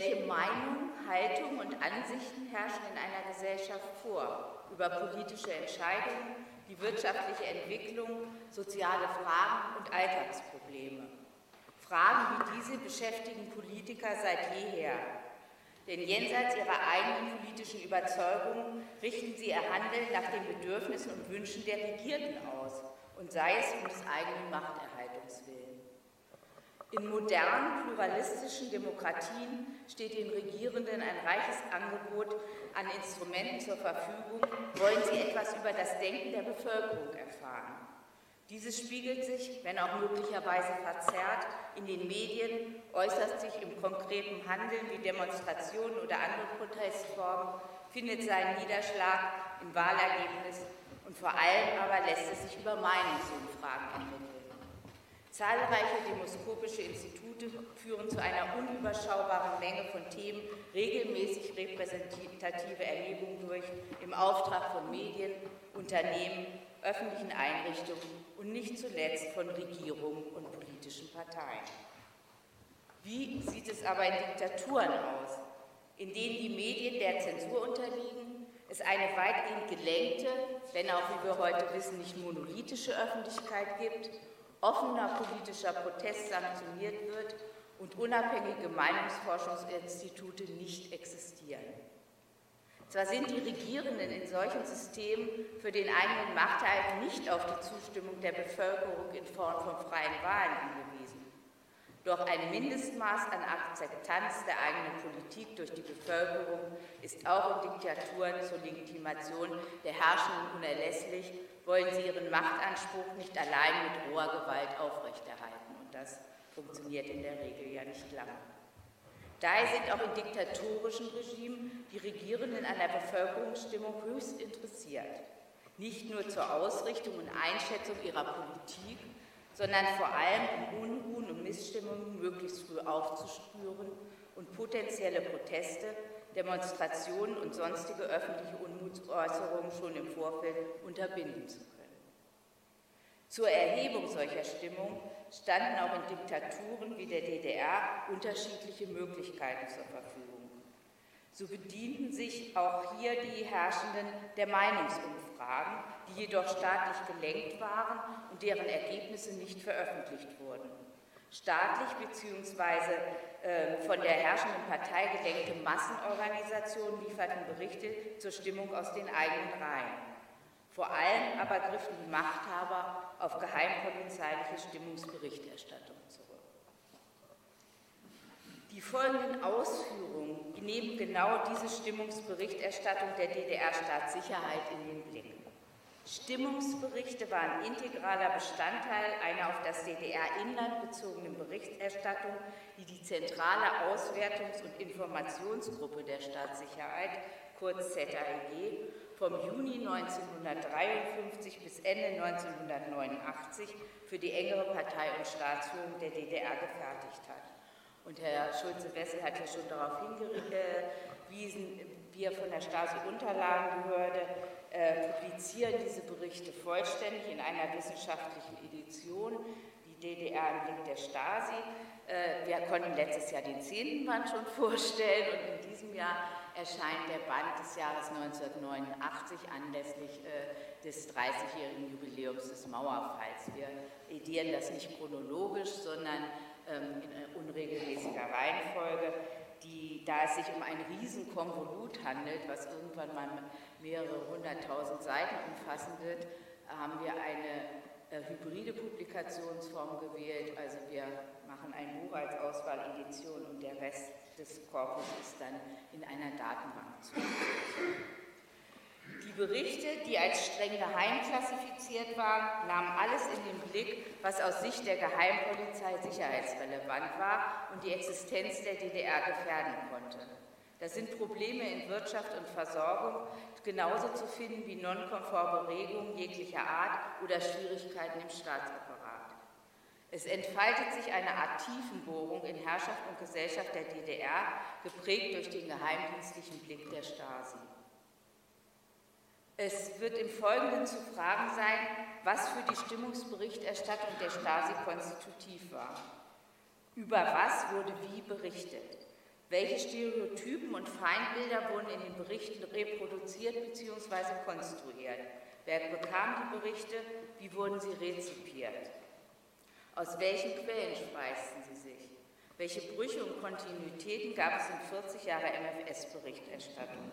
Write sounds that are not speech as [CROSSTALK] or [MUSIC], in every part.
Welche Meinungen, Haltungen und Ansichten herrschen in einer Gesellschaft vor über politische Entscheidungen, die wirtschaftliche Entwicklung, soziale Fragen und Alltagsprobleme? Fragen wie diese beschäftigen Politiker seit jeher. Denn jenseits ihrer eigenen politischen Überzeugungen richten sie ihr Handeln nach den Bedürfnissen und Wünschen der Regierten aus und sei es um des eigenen Machterhaltungs willen. In modernen, pluralistischen Demokratien steht den Regierenden ein reiches Angebot an Instrumenten zur Verfügung, wollen sie etwas über das Denken der Bevölkerung erfahren. Dieses spiegelt sich, wenn auch möglicherweise verzerrt, in den Medien, äußert sich im konkreten Handeln wie Demonstrationen oder andere Protestformen, findet seinen Niederschlag im Wahlergebnis und vor allem aber lässt es sich über Meinungsumfragen ermitteln. Zahlreiche demoskopische Institute führen zu einer unüberschaubaren Menge von Themen regelmäßig repräsentative Erhebungen durch im Auftrag von Medien, Unternehmen, öffentlichen Einrichtungen und nicht zuletzt von Regierungen und politischen Parteien. Wie sieht es aber in Diktaturen aus, in denen die Medien der Zensur unterliegen es eine weitgehend gelenkte, wenn auch, wie wir heute wissen, nicht monolithische Öffentlichkeit gibt, offener politischer Protest sanktioniert wird und unabhängige Meinungsforschungsinstitute nicht existieren. Zwar sind die Regierenden in solchen Systemen für den eigenen Machterhalt nicht auf die Zustimmung der Bevölkerung in Form von freien Wahlen angewiesen. Doch ein Mindestmaß an Akzeptanz der eigenen Politik durch die Bevölkerung ist auch in Diktaturen zur Legitimation der Herrschenden unerlässlich, wollen sie ihren Machtanspruch nicht allein mit roher Gewalt aufrechterhalten. Und das funktioniert in der Regel ja nicht lange. Daher sind auch in diktatorischen Regimen die Regierenden an der Bevölkerungsstimmung höchst interessiert. Nicht nur zur Ausrichtung und Einschätzung ihrer Politik, sondern vor allem um Unruhen und Missstimmungen möglichst früh aufzuspüren und potenzielle Proteste, Demonstrationen und sonstige öffentliche Unmutsäußerungen schon im Vorfeld unterbinden zu können. Zur Erhebung solcher Stimmung standen auch in Diktaturen wie der DDR unterschiedliche Möglichkeiten zur Verfügung. So bedienten sich auch hier die Herrschenden der Meinungsumfragen, die jedoch staatlich gelenkt waren und deren Ergebnisse nicht veröffentlicht wurden. Staatlich bzw. Äh, von der herrschenden Partei gelenkte Massenorganisationen lieferten Berichte zur Stimmung aus den eigenen Reihen. Vor allem aber griffen die Machthaber auf geheimpolizeiliche Stimmungsberichterstattung zurück. Die folgenden Ausführungen nehmen genau diese Stimmungsberichterstattung der DDR-Staatssicherheit in den Blick. Stimmungsberichte waren integraler Bestandteil einer auf das DDR-Inland bezogenen Berichterstattung, die die zentrale Auswertungs- und Informationsgruppe der Staatssicherheit, kurz ZAEG, vom Juni 1953 bis Ende 1989 für die engere Partei- und Staatsführung der DDR gefertigt hat. Und Herr Schulze-Wessel hat ja schon darauf hingewiesen, wir von der Stasi-Unterlagenbehörde äh, publizieren diese Berichte vollständig in einer wissenschaftlichen Edition, die DDR im Blick der Stasi. Äh, wir konnten letztes Jahr den zehnten Band schon [LAUGHS] vorstellen und in diesem Jahr erscheint der Band des Jahres 1989 anlässlich äh, des 30-jährigen Jubiläums des Mauerfalls. Wir edieren das nicht chronologisch, sondern ähm, in unregelmäßiger Reihenfolge, da es sich um ein Riesenkonvolut handelt, was irgendwann mal mehrere hunderttausend Seiten umfassen wird, haben wir eine äh, hybride Publikationsform gewählt. Also wir machen ein Buch als Auswahledition und der Rest des Korpus ist dann in einer Datenbank zu. Die Berichte, die als streng geheim klassifiziert waren, nahmen alles in den Blick, was aus Sicht der Geheimpolizei sicherheitsrelevant war und die Existenz der DDR gefährden konnte. Da sind Probleme in Wirtschaft und Versorgung genauso zu finden wie nonkonforme Regungen jeglicher Art oder Schwierigkeiten im Staatsapparat. Es entfaltet sich eine Art Tiefenbohrung in Herrschaft und Gesellschaft der DDR, geprägt durch den geheimdienstlichen Blick der Stasi. Es wird im Folgenden zu fragen sein, was für die Stimmungsberichterstattung der Stasi konstitutiv war. Über was wurde wie berichtet? Welche Stereotypen und Feindbilder wurden in den Berichten reproduziert bzw. konstruiert? Wer bekam die Berichte? Wie wurden sie rezipiert? Aus welchen Quellen speisten sie sich? Welche Brüche und Kontinuitäten gab es in 40 Jahre MFS-Berichterstattung?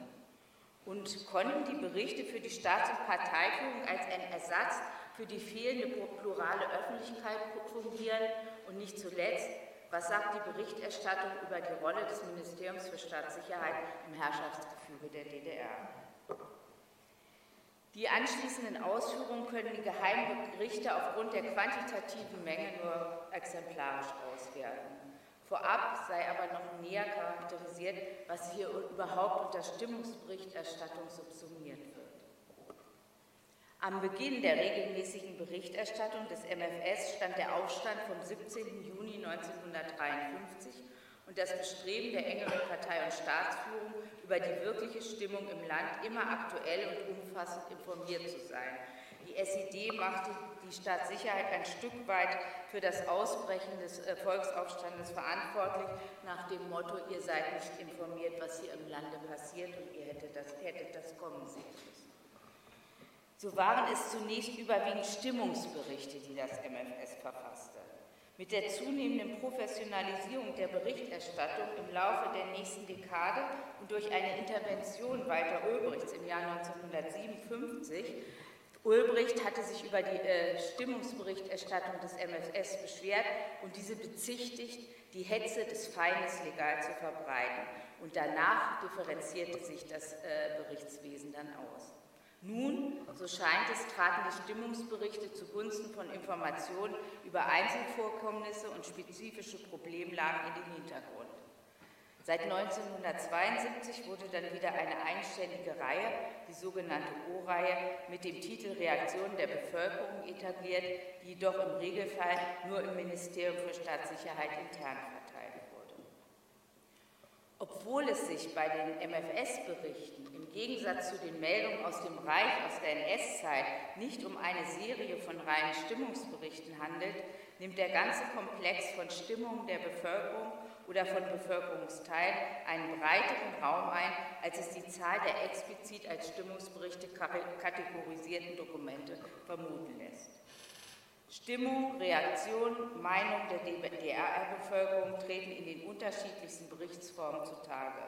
Und konnten die Berichte für die Staats- und Parteiführung als ein Ersatz für die fehlende plurale Öffentlichkeit fungieren? Und nicht zuletzt, was sagt die Berichterstattung über die Rolle des Ministeriums für Staatssicherheit im Herrschaftsgefüge der DDR? Die anschließenden Ausführungen können die Geheimberichte aufgrund der quantitativen Menge nur exemplarisch auswerten. Vorab sei aber noch näher charakterisiert, was hier überhaupt unter Stimmungsberichterstattung subsumiert wird. Am Beginn der regelmäßigen Berichterstattung des MFS stand der Aufstand vom 17. Juni 1953 und das Bestreben der engeren Partei- und Staatsführung, über die wirkliche Stimmung im Land immer aktuell und umfassend informiert zu sein. SED machte die Staatssicherheit ein Stück weit für das Ausbrechen des äh, Volksaufstandes verantwortlich, nach dem Motto, ihr seid nicht informiert, was hier im Lande passiert und ihr hättet das, hättet das kommen sehen müssen. So waren es zunächst überwiegend Stimmungsberichte, die das MFS verfasste. Mit der zunehmenden Professionalisierung der Berichterstattung im Laufe der nächsten Dekade und durch eine Intervention Walter Ulbrichts im Jahr 1957 Ulbricht hatte sich über die äh, Stimmungsberichterstattung des MFS beschwert und diese bezichtigt, die Hetze des Feindes legal zu verbreiten. Und danach differenzierte sich das äh, Berichtswesen dann aus. Nun, so scheint es, traten die Stimmungsberichte zugunsten von Informationen über Einzelvorkommnisse und spezifische Problemlagen in den Hintergrund. Seit 1972 wurde dann wieder eine eigenständige Reihe, die sogenannte O-Reihe, mit dem Titel Reaktionen der Bevölkerung etabliert, die jedoch im Regelfall nur im Ministerium für Staatssicherheit intern verteilt wurde. Obwohl es sich bei den MFS-Berichten im Gegensatz zu den Meldungen aus dem Reich aus der NS-Zeit nicht um eine Serie von reinen Stimmungsberichten handelt, nimmt der ganze Komplex von Stimmungen der Bevölkerung oder von Bevölkerungsteilen einen breiteren Raum ein, als es die Zahl der explizit als Stimmungsberichte kategorisierten Dokumente vermuten lässt. Stimmung, Reaktion, Meinung der DDR-Bevölkerung treten in den unterschiedlichsten Berichtsformen zutage.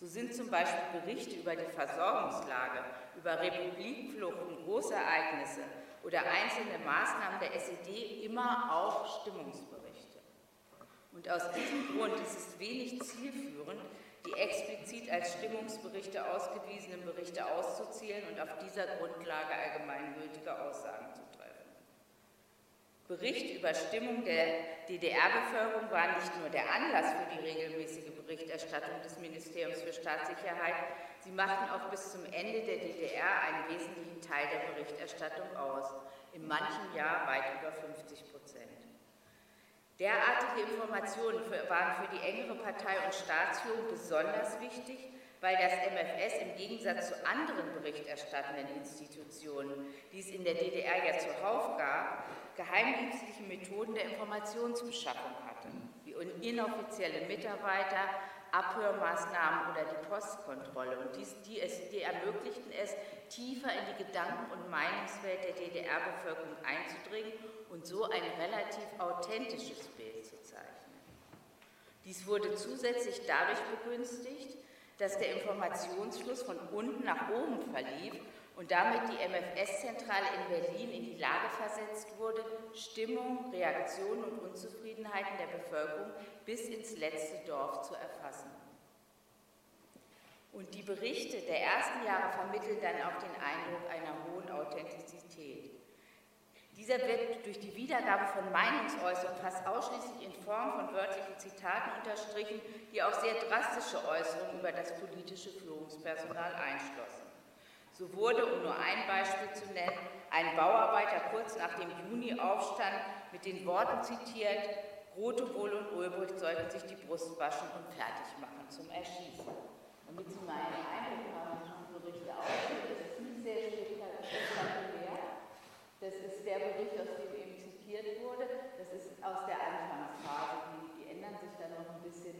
So sind zum Beispiel Berichte über die Versorgungslage, über Republikfluchten, Großereignisse oder einzelne Maßnahmen der SED immer auch Stimmungsberichte. Und aus diesem Grund ist es wenig zielführend, die explizit als Stimmungsberichte ausgewiesenen Berichte auszuzählen und auf dieser Grundlage allgemeingültige Aussagen zu treffen. Bericht über Stimmung der DDR-Bevölkerung war nicht nur der Anlass für die regelmäßige Berichterstattung des Ministeriums für Staatssicherheit, sie machten auch bis zum Ende der DDR einen wesentlichen Teil der Berichterstattung aus, in manchen Jahr weit über 50 Prozent. Derartige Informationen waren für die engere Partei- und Staatsführung besonders wichtig, weil das MFS im Gegensatz zu anderen berichterstattenden Institutionen, die es in der DDR ja zuhauf gab, geheimdienstliche Methoden der Informationsbeschaffung hatte, wie inoffizielle Mitarbeiter, Abhörmaßnahmen oder die Postkontrolle. Und dies, die, es, die ermöglichten es, tiefer in die Gedanken- und Meinungswelt der DDR-Bevölkerung einzudringen und so ein relativ authentisches Bild zu zeichnen. Dies wurde zusätzlich dadurch begünstigt, dass der Informationsfluss von unten nach oben verlief und damit die MFS-Zentrale in Berlin in die Lage versetzt wurde, Stimmung, Reaktionen und Unzufriedenheiten der Bevölkerung bis ins letzte Dorf zu erfassen. Und die Berichte der ersten Jahre vermitteln dann auch den Eindruck einer hohen Authentizität. Dieser wird durch die Wiedergabe von Meinungsäußerungen fast ausschließlich in Form von wörtlichen Zitaten unterstrichen, die auch sehr drastische Äußerungen über das politische Führungspersonal einschlossen. So wurde, um nur ein Beispiel zu nennen, ein Bauarbeiter kurz nach dem Juni-Aufstand mit den Worten zitiert, Rotewohl und Ulbricht sollten sich die Brust waschen und fertig machen zum Erschießen. Sie mal einen Eindruck haben, Berichte aussehen, das ist sehr spektakulär. Das ist der Bericht, aus dem eben zitiert wurde. Das ist aus der Anfangsphase. Die, ändern sich dann noch ein bisschen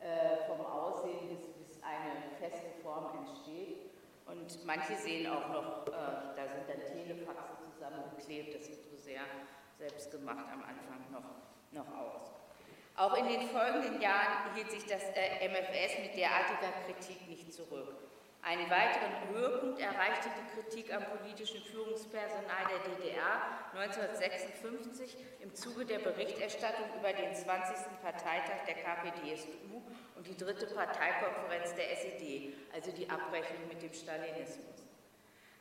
äh, vom Aussehen, bis, eine feste Form entsteht. Und manche sehen auch noch, äh, da sind dann Telefaxe zusammengeklebt. Das sieht so sehr selbstgemacht am Anfang noch, noch aus. Auch in den folgenden Jahren hielt sich das äh, MFS mit derartiger Kritik nicht zurück. Einen weiteren Höhepunkt erreichte die Kritik am politischen Führungspersonal der DDR 1956 im Zuge der Berichterstattung über den 20. Parteitag der KPDSU und die dritte Parteikonferenz der SED, also die Abrechnung mit dem Stalinismus.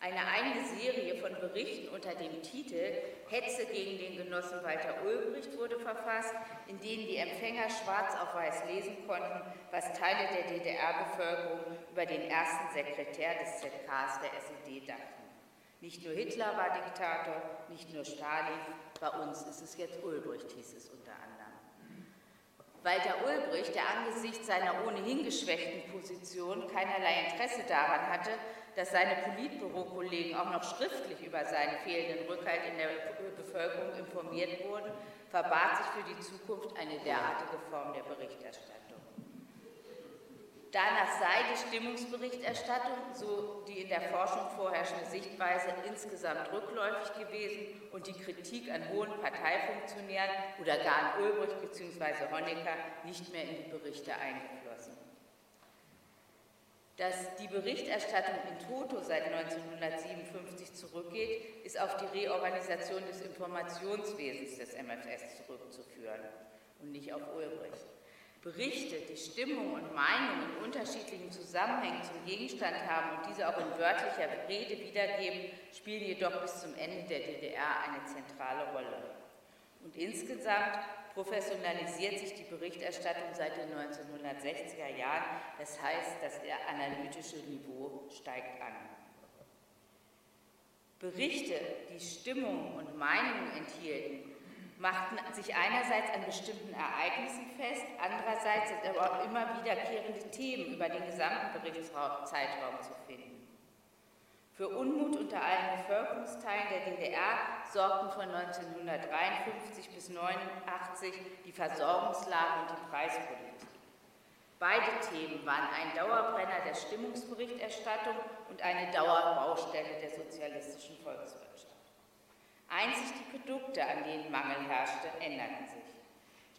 Eine eigene Serie von Berichten unter dem Titel Hetze gegen den Genossen Walter Ulbricht wurde verfasst, in denen die Empfänger schwarz auf weiß lesen konnten, was Teile der DDR-Bevölkerung über den ersten Sekretär des ZKs der SED dachten. Nicht nur Hitler war Diktator, nicht nur Stalin, bei uns ist es jetzt Ulbricht, hieß es unter anderem. Walter Ulbricht, der angesichts seiner ohnehin geschwächten Position keinerlei Interesse daran hatte, dass seine Politbürokollegen auch noch schriftlich über seinen fehlenden Rückhalt in der Bevölkerung informiert wurden, verbat sich für die Zukunft eine derartige Form der Berichterstattung. Danach sei die Stimmungsberichterstattung, so die in der Forschung vorherrschende Sichtweise, insgesamt rückläufig gewesen und die Kritik an hohen Parteifunktionären oder gar an Ulbricht bzw. Honecker nicht mehr in die Berichte eingeflossen. Dass die Berichterstattung in Toto seit 1957 zurückgeht, ist auf die Reorganisation des Informationswesens des MFS zurückzuführen und nicht auf Ulbricht. Berichte, die Stimmung und Meinung in unterschiedlichen Zusammenhängen zum Gegenstand haben und diese auch in wörtlicher Rede wiedergeben, spielen jedoch bis zum Ende der DDR eine zentrale Rolle. Und insgesamt professionalisiert sich die Berichterstattung seit den 1960er Jahren. Das heißt, das analytische Niveau steigt an. Berichte, die Stimmung und Meinungen enthielten, machten sich einerseits an bestimmten Ereignissen fest, andererseits sind aber auch immer wiederkehrende Themen über den gesamten Berichtszeitraum zu finden. Für Unmut unter allen Bevölkerungsteilen der DDR sorgten von 1953 bis 1989 die Versorgungslage und die Preispolitik. Beide Themen waren ein Dauerbrenner der Stimmungsberichterstattung und eine Dauerbaustelle der sozialistischen Volkswirtschaft. Einzig die Produkte, an denen Mangel herrschte, änderten sich.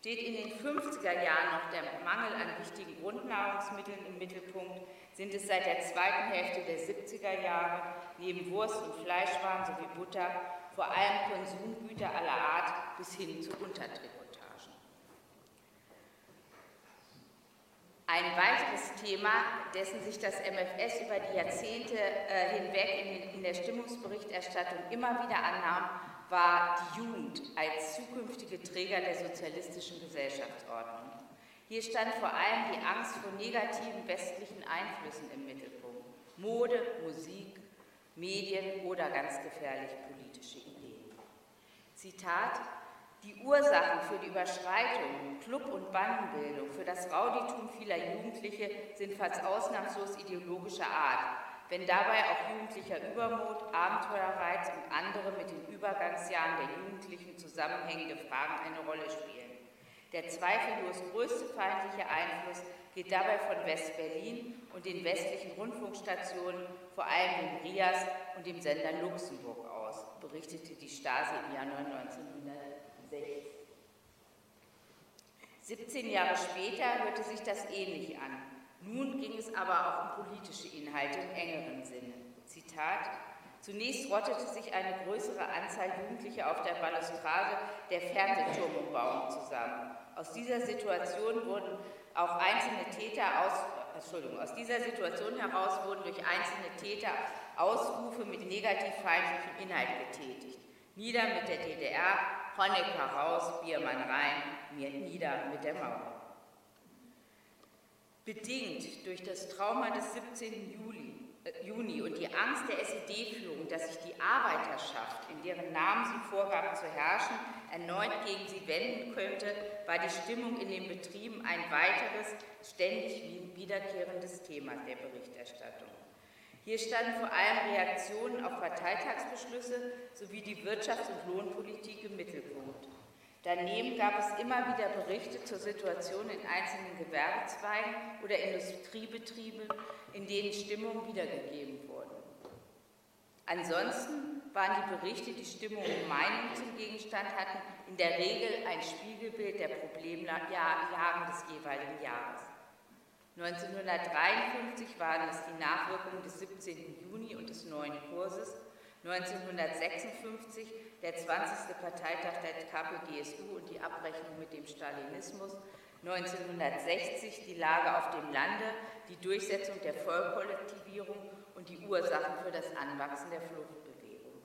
Steht in den 50er Jahren noch der Mangel an wichtigen Grundnahrungsmitteln im Mittelpunkt, sind es seit der zweiten Hälfte der 70er Jahre neben Wurst- und Fleischwaren sowie Butter vor allem Konsumgüter aller Art bis hin zu Untertrikotagen. Ein weiteres Thema, dessen sich das MFS über die Jahrzehnte äh, hinweg in, in der Stimmungsberichterstattung immer wieder annahm, war die Jugend als zukünftige Träger der sozialistischen Gesellschaftsordnung. Hier stand vor allem die Angst vor negativen westlichen Einflüssen im Mittelpunkt. Mode, Musik, Medien oder ganz gefährlich politische Ideen. Zitat, die Ursachen für die Überschreitung, Club- und Bandenbildung, für das Rauditum vieler Jugendliche sind fast ausnahmslos ideologischer Art, wenn dabei auch jugendlicher Übermut, Abenteuerreiz und andere mit den Übergangsjahren der Jugendlichen zusammenhängende Fragen eine Rolle spielen. Der zweifellos größte feindliche Einfluss geht dabei von West-Berlin und den westlichen Rundfunkstationen, vor allem dem RIAS und dem Sender Luxemburg aus, berichtete die Stasi im Januar 1960. 17 Jahre später hörte sich das ähnlich an. Nun ging es aber auch um politische Inhalte im engeren Sinne. Zitat Zunächst rottete sich eine größere Anzahl Jugendlicher auf der Balustrade der Fernsehturmumbauung zusammen. Aus dieser Situation wurden auch einzelne Täter aus, Entschuldigung, aus dieser Situation heraus wurden durch einzelne Täter Ausrufe mit negativ feindlichem Inhalt getätigt. Nieder mit der DDR, Honecker raus, Biermann rein, mir nieder mit der Mauer. Bedingt durch das Trauma des 17. Juli, Juni und die Angst der SED-Führung, dass sich die Arbeiterschaft, in deren Namen sie vorgaben zu herrschen, erneut gegen sie wenden könnte, war die Stimmung in den Betrieben ein weiteres, ständig wiederkehrendes Thema der Berichterstattung. Hier standen vor allem Reaktionen auf Parteitagsbeschlüsse sowie die Wirtschafts- und Lohnpolitik im Mittelpunkt. Daneben gab es immer wieder Berichte zur Situation in einzelnen Gewerbezweigen oder Industriebetrieben, in denen Stimmungen wiedergegeben wurden. Ansonsten waren die Berichte, die Stimmung und Meinung zum Gegenstand hatten, in der Regel ein Spiegelbild der Problemlagen des jeweiligen Jahres. 1953 waren es die Nachwirkungen des 17. Juni und des neuen Kurses, 1956 der 20. Parteitag der KPDSU und die Abrechnung mit dem Stalinismus, 1960 die Lage auf dem Lande, die Durchsetzung der Vollkollektivierung und die Ursachen für das Anwachsen der Fluchtbewegung.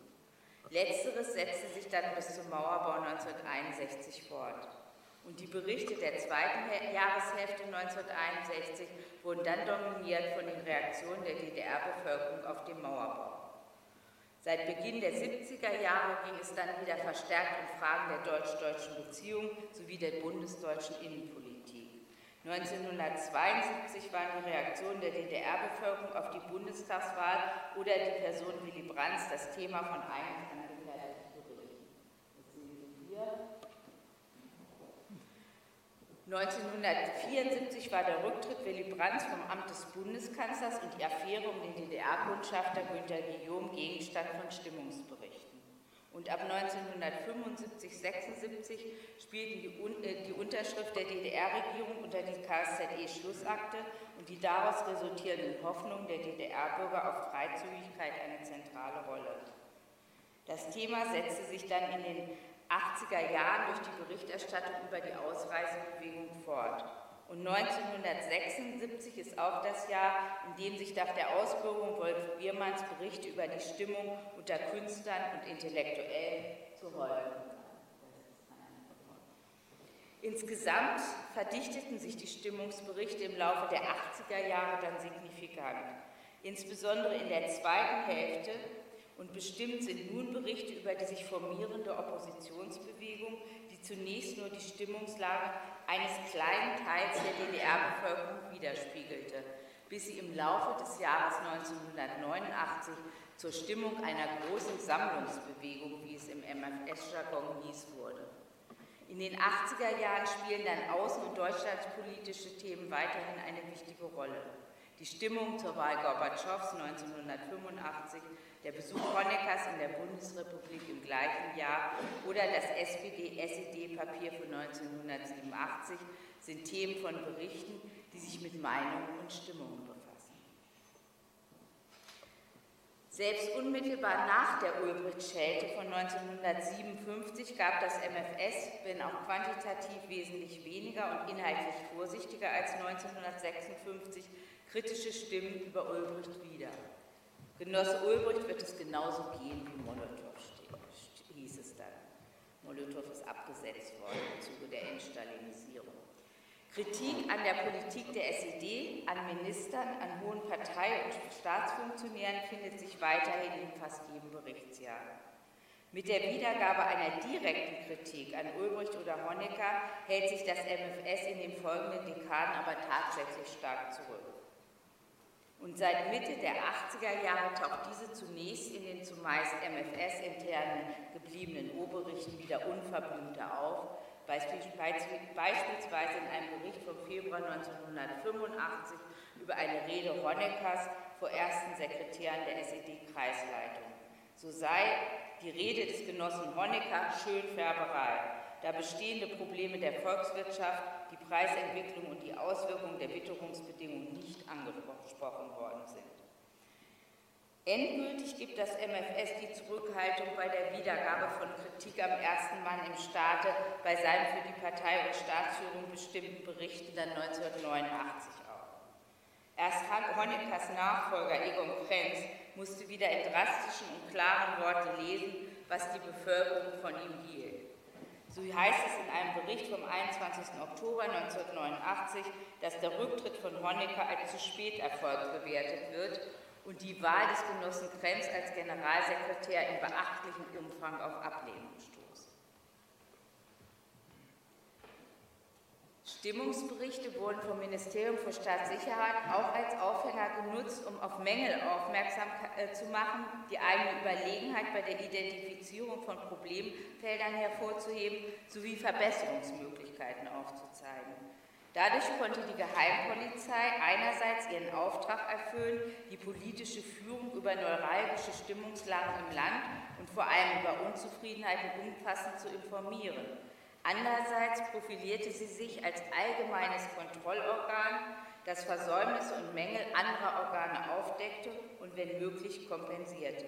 Letzteres setzte sich dann bis zum Mauerbau 1961 fort. Und die Berichte der zweiten Jahreshälfte 1961 wurden dann dominiert von den Reaktionen der DDR-Bevölkerung auf den Mauerbau. Seit Beginn der 70er Jahre ging es dann wieder verstärkt um Fragen der deutsch-deutschen Beziehung sowie der bundesdeutschen Innenpolitik. 1972 waren die Reaktionen der DDR-Bevölkerung auf die Bundestagswahl oder die Person Willy Brandt das Thema von einem angefertigten Berichten. Jetzt sehen Sie hier 1974 war der Rücktritt Willy Brandts vom Amt des Bundeskanzlers und die Affäre um den DDR-Botschafter Günter Guillaume Gegenstand von Stimmungsberichten. Und ab 1975-76 spielten die, äh, die Unterschrift der DDR-Regierung unter die KSZE-Schlussakte und die daraus resultierenden Hoffnungen der DDR-Bürger auf Freizügigkeit eine zentrale Rolle. Das Thema setzte sich dann in den 80er Jahren durch die Berichterstattung über die Ausreisebewegung fort. Und 1976 ist auch das Jahr, in dem sich nach der Ausbürgerung Wolf Biermanns Berichte über die Stimmung unter Künstlern und Intellektuellen zu häufen. Insgesamt verdichteten sich die Stimmungsberichte im Laufe der 80er Jahre dann signifikant. Insbesondere in der zweiten Hälfte und bestimmt sind nun Berichte über die sich formierende Oppositionsbewegung, die zunächst nur die Stimmungslage eines kleinen Teils der DDR-Bevölkerung widerspiegelte, bis sie im Laufe des Jahres 1989 zur Stimmung einer großen Sammlungsbewegung, wie es im MFS-Jargon hieß, wurde. In den 80er Jahren spielen dann außen- und deutschlandspolitische Themen weiterhin eine wichtige Rolle. Die Stimmung zur Wahl Gorbatschows 1985 der Besuch Honeckers in der Bundesrepublik im gleichen Jahr oder das SPD-SED-Papier von 1987 sind Themen von Berichten, die sich mit Meinungen und Stimmungen befassen. Selbst unmittelbar nach der Ulbricht-Schelte von 1957 gab das MFS, wenn auch quantitativ wesentlich weniger und inhaltlich vorsichtiger als 1956, kritische Stimmen über Ulbricht wieder. Genosse Ulbricht wird es genauso gehen wie Molotow, hieß es dann. Molotow ist abgesetzt worden im Zuge der Entstalinisierung. Kritik an der Politik der SED, an Ministern, an hohen Partei- und Staatsfunktionären findet sich weiterhin in fast jedem Berichtsjahr. Mit der Wiedergabe einer direkten Kritik an Ulbricht oder Honecker hält sich das MFS in den folgenden Dekaden aber tatsächlich stark zurück. Und seit Mitte der 80er Jahre taucht diese zunächst in den zumeist MFS-internen gebliebenen Oberberichten wieder unverblümter auf, beispielsweise in einem Bericht vom Februar 1985 über eine Rede Honeckers vor ersten Sekretären der SED-Kreisleitung. So sei die Rede des Genossen Honecker Schönfärberei, da bestehende Probleme der Volkswirtschaft die Preisentwicklung und die Auswirkungen der Witterungsbedingungen nicht angesprochen worden sind. Endgültig gibt das MFS die Zurückhaltung bei der Wiedergabe von Kritik am ersten Mann im Staate bei seinen für die Partei und Staatsführung bestimmten Berichten dann 1989 auf. Erst Honeckers Nachfolger Egon Krenz musste wieder in drastischen und klaren Worten lesen, was die Bevölkerung von ihm hielt. So heißt es in einem Bericht vom 21. Oktober 1989, dass der Rücktritt von Honecker als zu spät erfolgt bewertet wird und die Wahl des Genossen Krenz als Generalsekretär in beachtlichem Umfang auf Ablehnung stoßt. Stimmungsberichte wurden vom Ministerium für Staatssicherheit auch als Aufhänger genutzt, um auf Mängel aufmerksam äh, zu machen, die eigene Überlegenheit bei der Identifizierung von Problemfeldern hervorzuheben sowie Verbesserungsmöglichkeiten aufzuzeigen. Dadurch konnte die Geheimpolizei einerseits ihren Auftrag erfüllen, die politische Führung über neuralgische Stimmungslagen im Land und vor allem über Unzufriedenheiten umfassend zu informieren. Andererseits profilierte sie sich als allgemeines Kontrollorgan, das Versäumnisse und Mängel anderer Organe aufdeckte und wenn möglich kompensierte.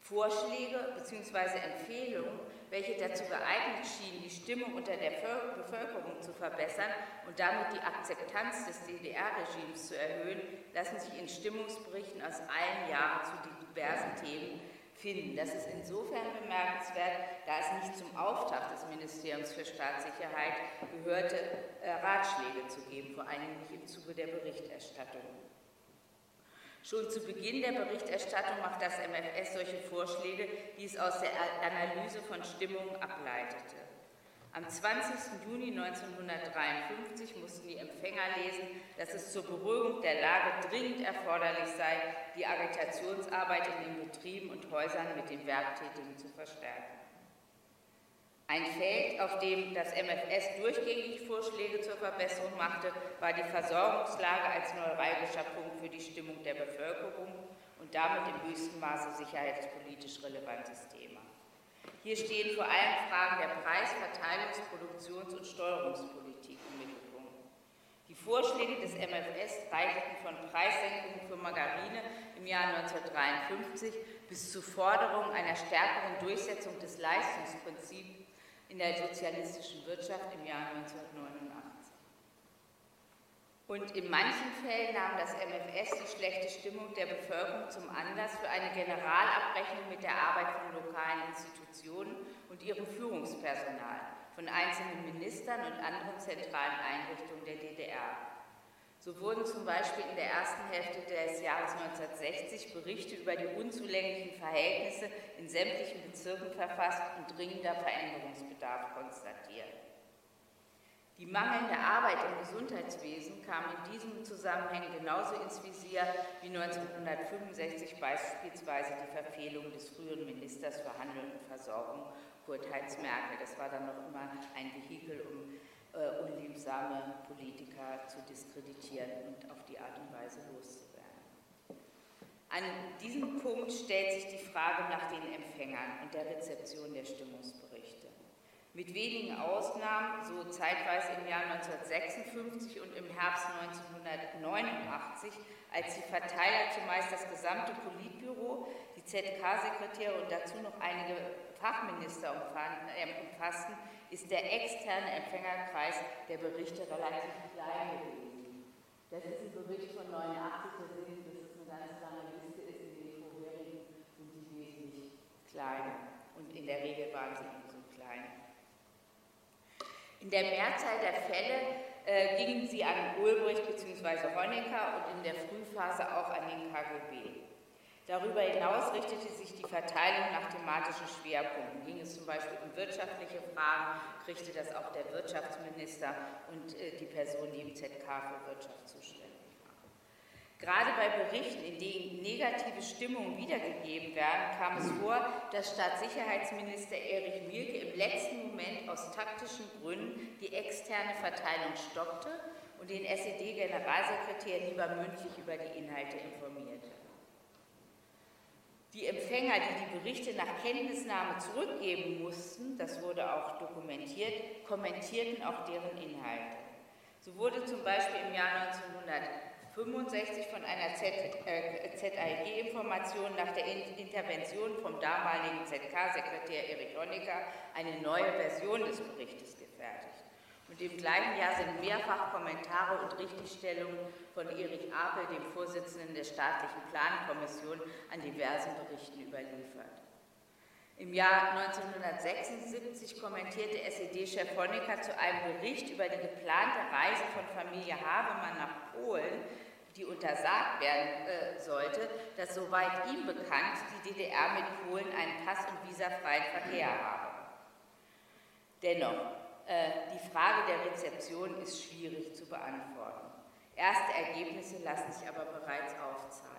Vorschläge bzw. Empfehlungen, welche dazu geeignet schienen, die Stimmung unter der Bevölkerung zu verbessern und damit die Akzeptanz des DDR-Regimes zu erhöhen, lassen sich in Stimmungsberichten aus allen Jahren zu diversen Themen finden. Das ist insofern bemerkenswert, da es nicht zum Auftrag des Ministeriums für Staatssicherheit gehörte, äh, Ratschläge zu geben, vor allem nicht im Zuge der Berichterstattung. Schon zu Beginn der Berichterstattung macht das MFS solche Vorschläge, die es aus der Analyse von Stimmungen ableitete. Am 20. Juni 1953 mussten die Empfänger lesen, dass es zur Beruhigung der Lage dringend erforderlich sei, die Agitationsarbeit in den Betrieben und Häusern mit den Werktätigen zu verstärken. Ein Feld, auf dem das MFS durchgängig Vorschläge zur Verbesserung machte, war die Versorgungslage als neuralgischer Punkt für die Stimmung der Bevölkerung und damit im höchsten Maße sicherheitspolitisch relevantes Thema. Hier stehen vor allem Fragen der Preis-, Verteilungs-, Produktions- und Steuerungspolitik im Mittelpunkt. Die Vorschläge des MFS reichten von Preissenkungen für Margarine im Jahr 1953 bis zu Forderungen einer stärkeren Durchsetzung des Leistungsprinzips in der sozialistischen Wirtschaft im Jahr 1989. Und in manchen Fällen nahm das MFS die schlechte Stimmung der Bevölkerung zum Anlass für eine Generalabrechnung mit der Arbeit von lokalen Institutionen und ihrem Führungspersonal, von einzelnen Ministern und anderen zentralen Einrichtungen der DDR. So wurden zum Beispiel in der ersten Hälfte des Jahres 1960 Berichte über die unzulänglichen Verhältnisse in sämtlichen Bezirken verfasst und dringender Veränderungsbedarf konstatiert. Die mangelnde Arbeit im Gesundheitswesen kam in diesem Zusammenhang genauso ins Visier wie 1965 beispielsweise die Verfehlung des früheren Ministers für Handel und Versorgung, Kurt Heinz Merkel. Das war dann noch immer ein Vehikel, um äh, unliebsame Politiker zu diskreditieren und auf die Art und Weise loszuwerden. An diesem Punkt stellt sich die Frage nach den Empfängern und der Rezeption der Stimmungsberichte. Mit wenigen Ausnahmen, so zeitweise im Jahr 1956 und im Herbst 1989, als die Verteiler zumeist das gesamte Politbüro, die ZK-Sekretäre und dazu noch einige Fachminister äh, umfassten, ist der externe Empfängerkreis der Berichte relativ klein gewesen. Das ist ein Bericht von 89, da sehen Sie, dass es eine ganz lange Liste ist, in den vorherigen sind die wesentlich kleiner. Und in der Regel waren sie eben so klein. In der Mehrzahl der Fälle äh, gingen sie an Ulbricht bzw. Honecker und in der Frühphase auch an den KGB. Darüber hinaus richtete sich die Verteilung nach thematischen Schwerpunkten. Ging es zum Beispiel um wirtschaftliche Fragen, kriegte das auch der Wirtschaftsminister und äh, die Person, die im ZK für Wirtschaft zuständig. Gerade bei Berichten, in denen negative Stimmungen wiedergegeben werden, kam es vor, dass Staatssicherheitsminister Erich Mielke im letzten Moment aus taktischen Gründen die externe Verteilung stoppte und den SED-Generalsekretär lieber mündlich über die Inhalte informierte. Die Empfänger, die die Berichte nach Kenntnisnahme zurückgeben mussten, das wurde auch dokumentiert, kommentierten auch deren Inhalte. So wurde zum Beispiel im Jahr 1965 von einer ZAG-Information nach der Intervention vom damaligen ZK-Sekretär Erich Honecker eine neue Version des Berichtes gefertigt. Und im gleichen Jahr sind mehrfach Kommentare und Richtigstellungen von Erich Apel, dem Vorsitzenden der staatlichen Plankommission, an diversen Berichten überliefert. Im Jahr 1976 kommentierte SED-Chef Honecker zu einem Bericht über die geplante Reise von Familie Habemann nach Polen, die untersagt werden äh, sollte, dass soweit ihm bekannt die DDR mit Polen einen pass- und visafreien Verkehr habe. Dennoch, äh, die Frage der Rezeption ist schwierig zu beantworten. Erste Ergebnisse lassen sich aber bereits aufzeigen.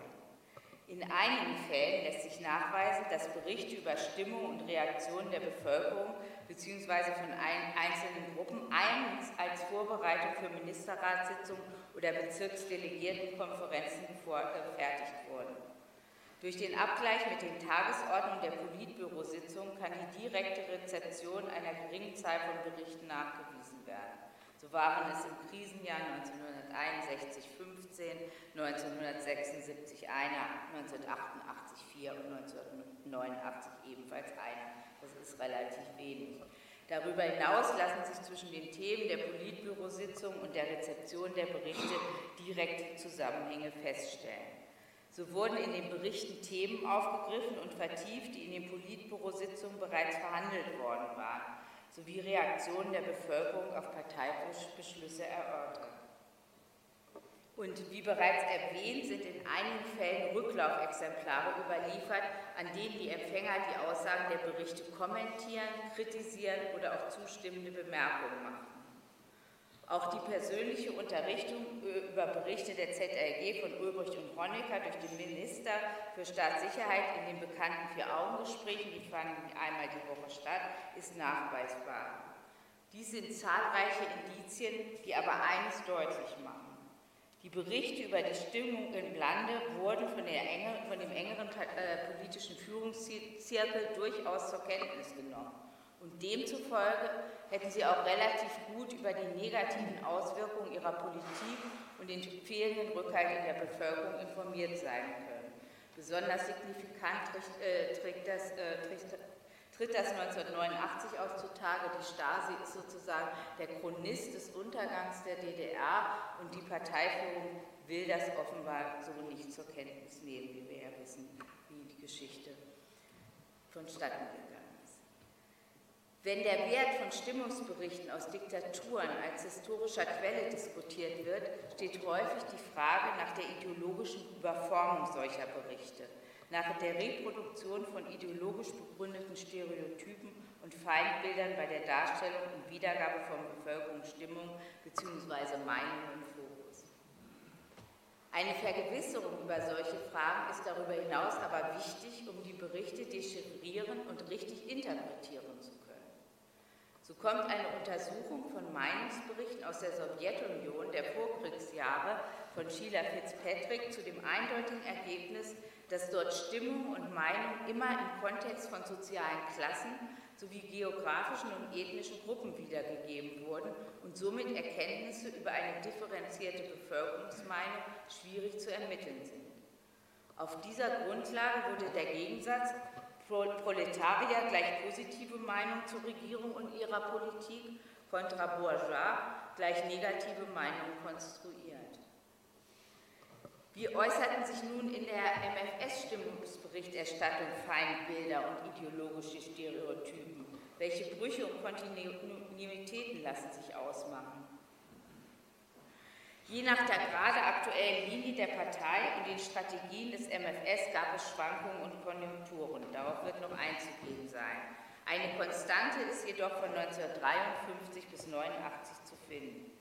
In einigen Fällen lässt sich nachweisen, dass Berichte über Stimmung und Reaktionen der Bevölkerung bzw. von einzelnen Gruppen eigens als Vorbereitung für Ministerratssitzungen oder Bezirksdelegiertenkonferenzen vorgefertigt wurden. Durch den Abgleich mit den Tagesordnungen der Politbürositzung kann die direkte Rezeption einer geringen Zahl von Berichten nachgewiesen werden. So waren es im Krisenjahr 1961 15, 1976 einer, 1988 vier und 1989 ebenfalls einer. Das ist relativ wenig. Darüber hinaus lassen sich zwischen den Themen der Politbürositzung und der Rezeption der Berichte direkte Zusammenhänge feststellen. So wurden in den Berichten Themen aufgegriffen und vertieft, die in den Politbürositzungen bereits verhandelt worden waren sowie Reaktionen der Bevölkerung auf Parteibeschlüsse erörtert. Und wie bereits erwähnt, sind in einigen Fällen Rücklaufexemplare überliefert, an denen die Empfänger die Aussagen der Berichte kommentieren, kritisieren oder auch zustimmende Bemerkungen machen. Auch die persönliche Unterrichtung über Berichte der ZLG von Ulbricht und Honecker durch den Minister für Staatssicherheit in den bekannten Vier-Augen-Gesprächen, die fanden einmal die Woche statt, ist nachweisbar. Dies sind zahlreiche Indizien, die aber eines deutlich machen. Die Berichte über die Stimmung im Lande wurden von, Enge, von dem engeren äh, politischen Führungszirkel durchaus zur Kenntnis genommen. Und demzufolge hätten sie auch relativ gut über die negativen Auswirkungen ihrer Politik und den fehlenden Rückhalt in der Bevölkerung informiert sein können. Besonders signifikant äh, trägt das, äh, tritt das 1989 auch zutage. Die Stasi ist sozusagen der Chronist des Untergangs der DDR und die Parteiführung will das offenbar so nicht zur Kenntnis nehmen, wie wir ja wissen, wie die Geschichte vonstatten gegangen wenn der Wert von Stimmungsberichten aus Diktaturen als historischer Quelle diskutiert wird, steht häufig die Frage nach der ideologischen Überformung solcher Berichte, nach der Reproduktion von ideologisch begründeten Stereotypen und Feindbildern bei der Darstellung und Wiedergabe von Bevölkerungsstimmung bzw. Meinung im Fokus. Eine Vergewisserung über solche Fragen ist darüber hinaus aber wichtig, um die Berichte dechiffrieren und richtig interpretieren zu können. So kommt eine Untersuchung von Meinungsberichten aus der Sowjetunion der Vorkriegsjahre von Sheila Fitzpatrick zu dem eindeutigen Ergebnis, dass dort Stimmung und Meinung immer im Kontext von sozialen Klassen sowie geografischen und ethnischen Gruppen wiedergegeben wurden und somit Erkenntnisse über eine differenzierte Bevölkerungsmeinung schwierig zu ermitteln sind. Auf dieser Grundlage wurde der Gegensatz Proletarier gleich positive Meinung zur Regierung und ihrer Politik, kontra Bourgeois gleich negative Meinung konstruiert. Wie äußerten sich nun in der MFS-Stimmungsberichterstattung Feindbilder und ideologische Stereotypen? Welche Brüche und Kontinuitäten lassen sich ausmachen? Je nach der gerade aktuellen Linie der Partei und den Strategien des MFS gab es Schwankungen und Konjunkturen. Darauf wird noch einzugehen sein. Eine Konstante ist jedoch von 1953 bis 1989 zu finden.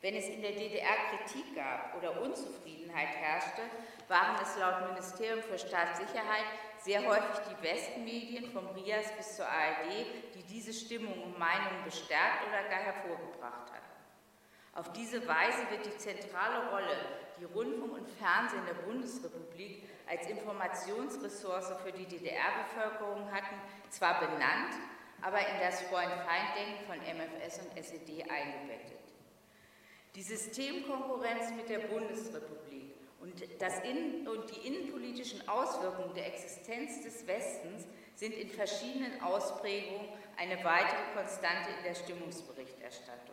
Wenn es in der DDR Kritik gab oder Unzufriedenheit herrschte, waren es laut Ministerium für Staatssicherheit sehr häufig die Westmedien vom RIAS bis zur ARD, die diese Stimmung und Meinungen bestärkt oder gar hervorgebracht hatten. Auf diese Weise wird die zentrale Rolle, die Rundfunk und Fernsehen der Bundesrepublik als Informationsressource für die DDR-Bevölkerung hatten, zwar benannt, aber in das Freund-Feind-Denken von MFS und SED eingebettet. Die Systemkonkurrenz mit der Bundesrepublik und, Innen und die innenpolitischen Auswirkungen der Existenz des Westens sind in verschiedenen Ausprägungen eine weitere Konstante in der Stimmungsberichterstattung.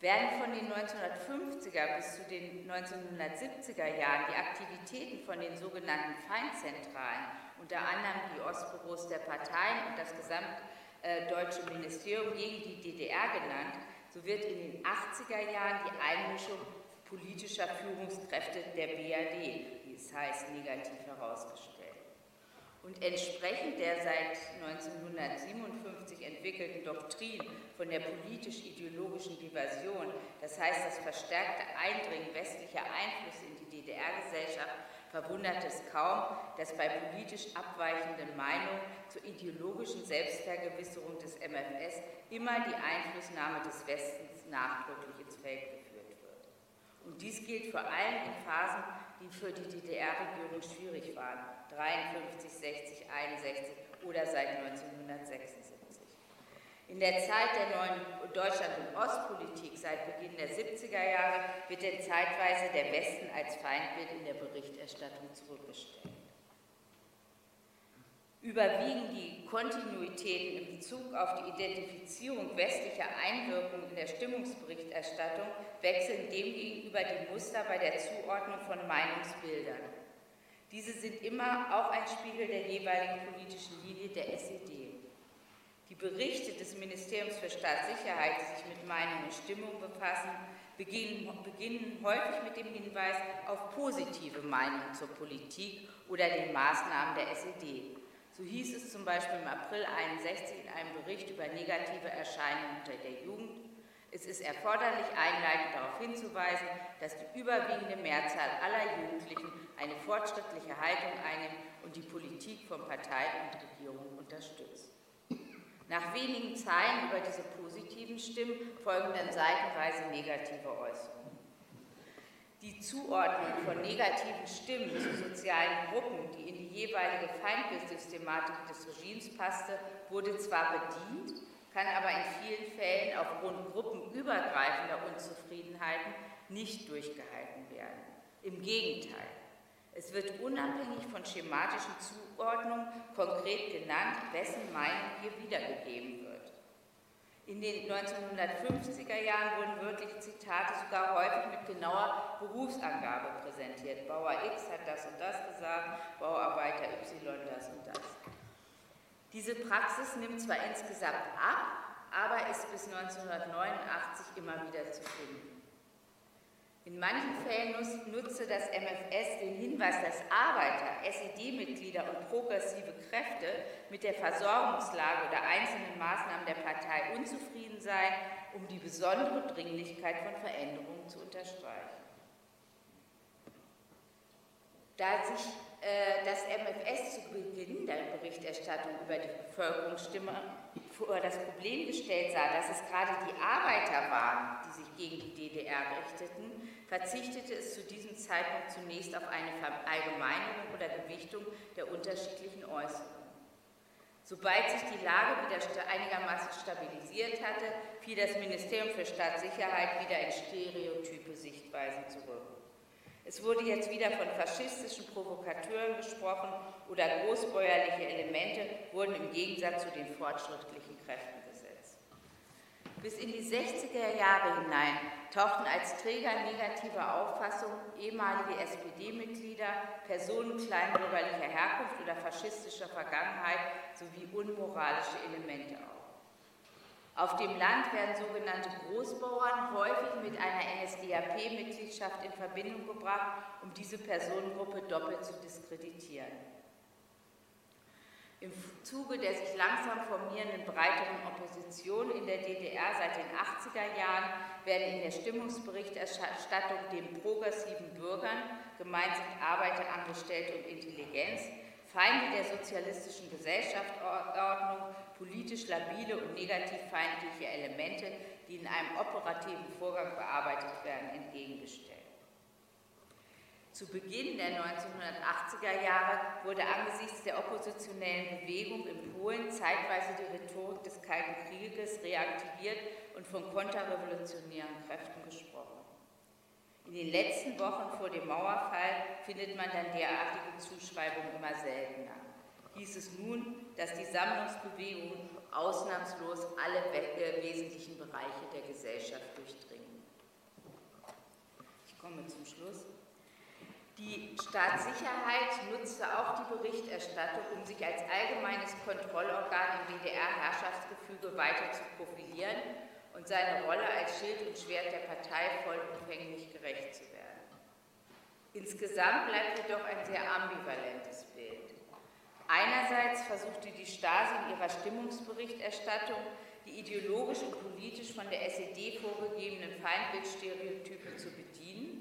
Während von den 1950er bis zu den 1970er Jahren die Aktivitäten von den sogenannten Feindzentralen, unter anderem die Ostbüros der Parteien und das gesamtdeutsche Ministerium gegen die DDR genannt, so wird in den 80er Jahren die Einmischung politischer Führungskräfte der BRD, wie es heißt, negativ herausgestellt. Und entsprechend der seit 1957 entwickelten Doktrin von der politisch-ideologischen Diversion, das heißt das verstärkte Eindringen westlicher Einflüsse in die DDR-Gesellschaft, verwundert es kaum, dass bei politisch abweichenden Meinungen zur ideologischen Selbstvergewisserung des MFS immer die Einflussnahme des Westens nachdrücklich ins Feld geführt. Und dies gilt vor allem in Phasen, die für die DDR-Regierung schwierig waren, 53, 60, 61 oder seit 1976. In der Zeit der neuen Deutschland- und Ostpolitik seit Beginn der 70er Jahre wird denn zeitweise der Westen als Feindbild in der Berichterstattung zurückgestellt. Überwiegen die Kontinuitäten in Bezug auf die Identifizierung westlicher Einwirkungen in der Stimmungsberichterstattung, wechseln demgegenüber die Muster bei der Zuordnung von Meinungsbildern. Diese sind immer auch ein Spiegel der jeweiligen politischen Linie der SED. Die Berichte des Ministeriums für Staatssicherheit, die sich mit Meinung und Stimmung befassen, beginnen, beginnen häufig mit dem Hinweis auf positive Meinungen zur Politik oder den Maßnahmen der SED. So hieß es zum Beispiel im April 61 in einem Bericht über negative Erscheinungen unter der Jugend, es ist erforderlich, einleitend darauf hinzuweisen, dass die überwiegende Mehrzahl aller Jugendlichen eine fortschrittliche Haltung einnimmt und die Politik von Partei und Regierung unterstützt. Nach wenigen Zeilen über diese positiven Stimmen folgen dann seitenweise negative Äußerungen. Die Zuordnung von negativen Stimmen zu sozialen Gruppen, die in die jeweilige Feindbildsystematik des Regimes passte, wurde zwar bedient, kann aber in vielen Fällen aufgrund gruppenübergreifender Unzufriedenheiten nicht durchgehalten werden. Im Gegenteil. Es wird unabhängig von schematischen Zuordnungen konkret genannt, wessen Meinung hier wiedergegeben wird. In den 1950er Jahren wurden wörtliche Zitate sogar häufig mit genauer Berufsangabe präsentiert. Bauer X hat das und das gesagt, Bauarbeiter Y das und das. Diese Praxis nimmt zwar insgesamt ab, aber ist bis 1989 immer wieder zu finden. In manchen Fällen nutzte das MFS den Hinweis, dass Arbeiter, SED-Mitglieder und progressive Kräfte mit der Versorgungslage oder einzelnen Maßnahmen der Partei unzufrieden seien, um die besondere Dringlichkeit von Veränderungen zu unterstreichen. Da sich äh, das MFS zu Beginn der Berichterstattung über die Bevölkerungsstimme vor das Problem gestellt sah, dass es gerade die Arbeiter waren, die sich gegen die DDR richteten, verzichtete es zu diesem Zeitpunkt zunächst auf eine Verallgemeinerung oder Gewichtung der unterschiedlichen Äußerungen. Sobald sich die Lage wieder einigermaßen stabilisiert hatte, fiel das Ministerium für Staatssicherheit wieder in stereotype Sichtweisen zurück. Es wurde jetzt wieder von faschistischen Provokateuren gesprochen oder großbäuerliche Elemente wurden im Gegensatz zu den fortschrittlichen Kräften bis in die 60er Jahre hinein tauchten als Träger negativer Auffassung ehemalige SPD-Mitglieder, Personen kleinbürgerlicher Herkunft oder faschistischer Vergangenheit sowie unmoralische Elemente auf. Auf dem Land werden sogenannte Großbauern häufig mit einer NSDAP-Mitgliedschaft in Verbindung gebracht, um diese Personengruppe doppelt zu diskreditieren. Im Zuge der sich langsam formierenden breiteren Opposition in der DDR seit den 80er Jahren werden in der Stimmungsberichterstattung den progressiven Bürgern, gemeint sind Arbeiter, Angestellte und Intelligenz, Feinde der sozialistischen Gesellschaftsordnung, politisch labile und negativ feindliche Elemente, die in einem operativen Vorgang bearbeitet werden, entgegengestellt. Zu Beginn der 1980er Jahre wurde angesichts der oppositionellen Bewegung in Polen zeitweise die Rhetorik des Kalten Krieges reaktiviert und von konterrevolutionären Kräften gesprochen. In den letzten Wochen vor dem Mauerfall findet man dann derartige Zuschreibungen immer seltener. Hieß es nun, dass die Sammlungsbewegung ausnahmslos alle wesentlichen Bereiche der Gesellschaft durchdringen komme zum Schluss. Die Staatssicherheit nutzte auch die Berichterstattung, um sich als allgemeines Kontrollorgan im DDR-Herrschaftsgefüge weiter zu profilieren und seine Rolle als Schild und Schwert der Partei vollumfänglich gerecht zu werden. Insgesamt bleibt jedoch ein sehr ambivalentes Bild. Einerseits versuchte die Stasi in ihrer Stimmungsberichterstattung die ideologisch und politisch von der SED vorgegebenen Feindbildstereotype zu bedienen.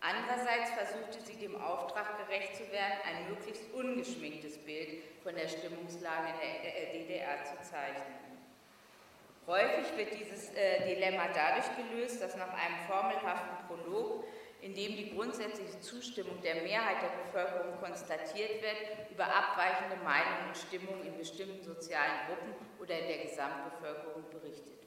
Andererseits versuchte sie dem Auftrag gerecht zu werden, ein möglichst ungeschminktes Bild von der Stimmungslage in der DDR zu zeichnen. Häufig wird dieses äh, Dilemma dadurch gelöst, dass nach einem formelhaften Prolog in dem die grundsätzliche Zustimmung der Mehrheit der Bevölkerung konstatiert wird, über abweichende Meinungen und Stimmungen in bestimmten sozialen Gruppen oder in der Gesamtbevölkerung berichtet.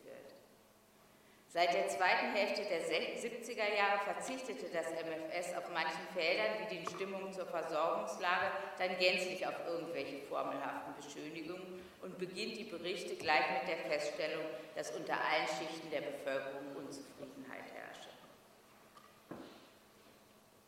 Seit der zweiten Hälfte der 70er Jahre verzichtete das MFS auf manchen Feldern wie den Stimmungen zur Versorgungslage dann gänzlich auf irgendwelche formelhaften Beschönigungen und beginnt die Berichte gleich mit der Feststellung, dass unter allen Schichten der Bevölkerung Unzufriedenheit herrsche.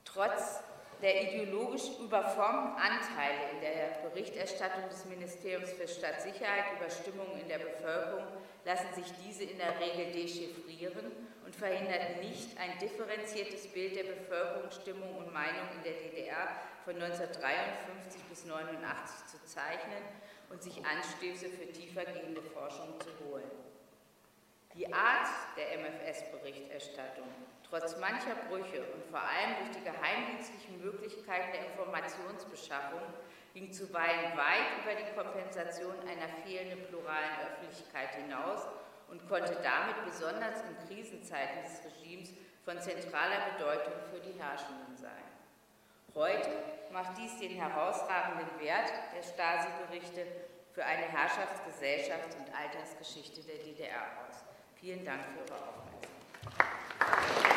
Trotz der ideologisch überformten Anteile in der Berichterstattung des Ministeriums für Stadtsicherheit über Stimmungen in der Bevölkerung lassen sich diese in der Regel dechiffrieren und verhindert nicht, ein differenziertes Bild der Bevölkerungsstimmung und Meinung in der DDR von 1953 bis 1989 zu zeichnen und sich Anstöße für tiefergehende Forschung zu holen. Die Art der MFS-Berichterstattung trotz mancher Brüche und vor allem durch die geheimdienstlichen Möglichkeiten der Informationsbeschaffung ging zuweilen weit über die Kompensation einer fehlenden pluralen Öffentlichkeit hinaus und konnte damit besonders in Krisenzeiten des Regimes von zentraler Bedeutung für die Herrschenden sein. Heute macht dies den herausragenden Wert der Stasi-Berichte für eine Herrschafts-, Gesellschafts- und Altersgeschichte der DDR aus. Vielen Dank für Ihre Aufmerksamkeit.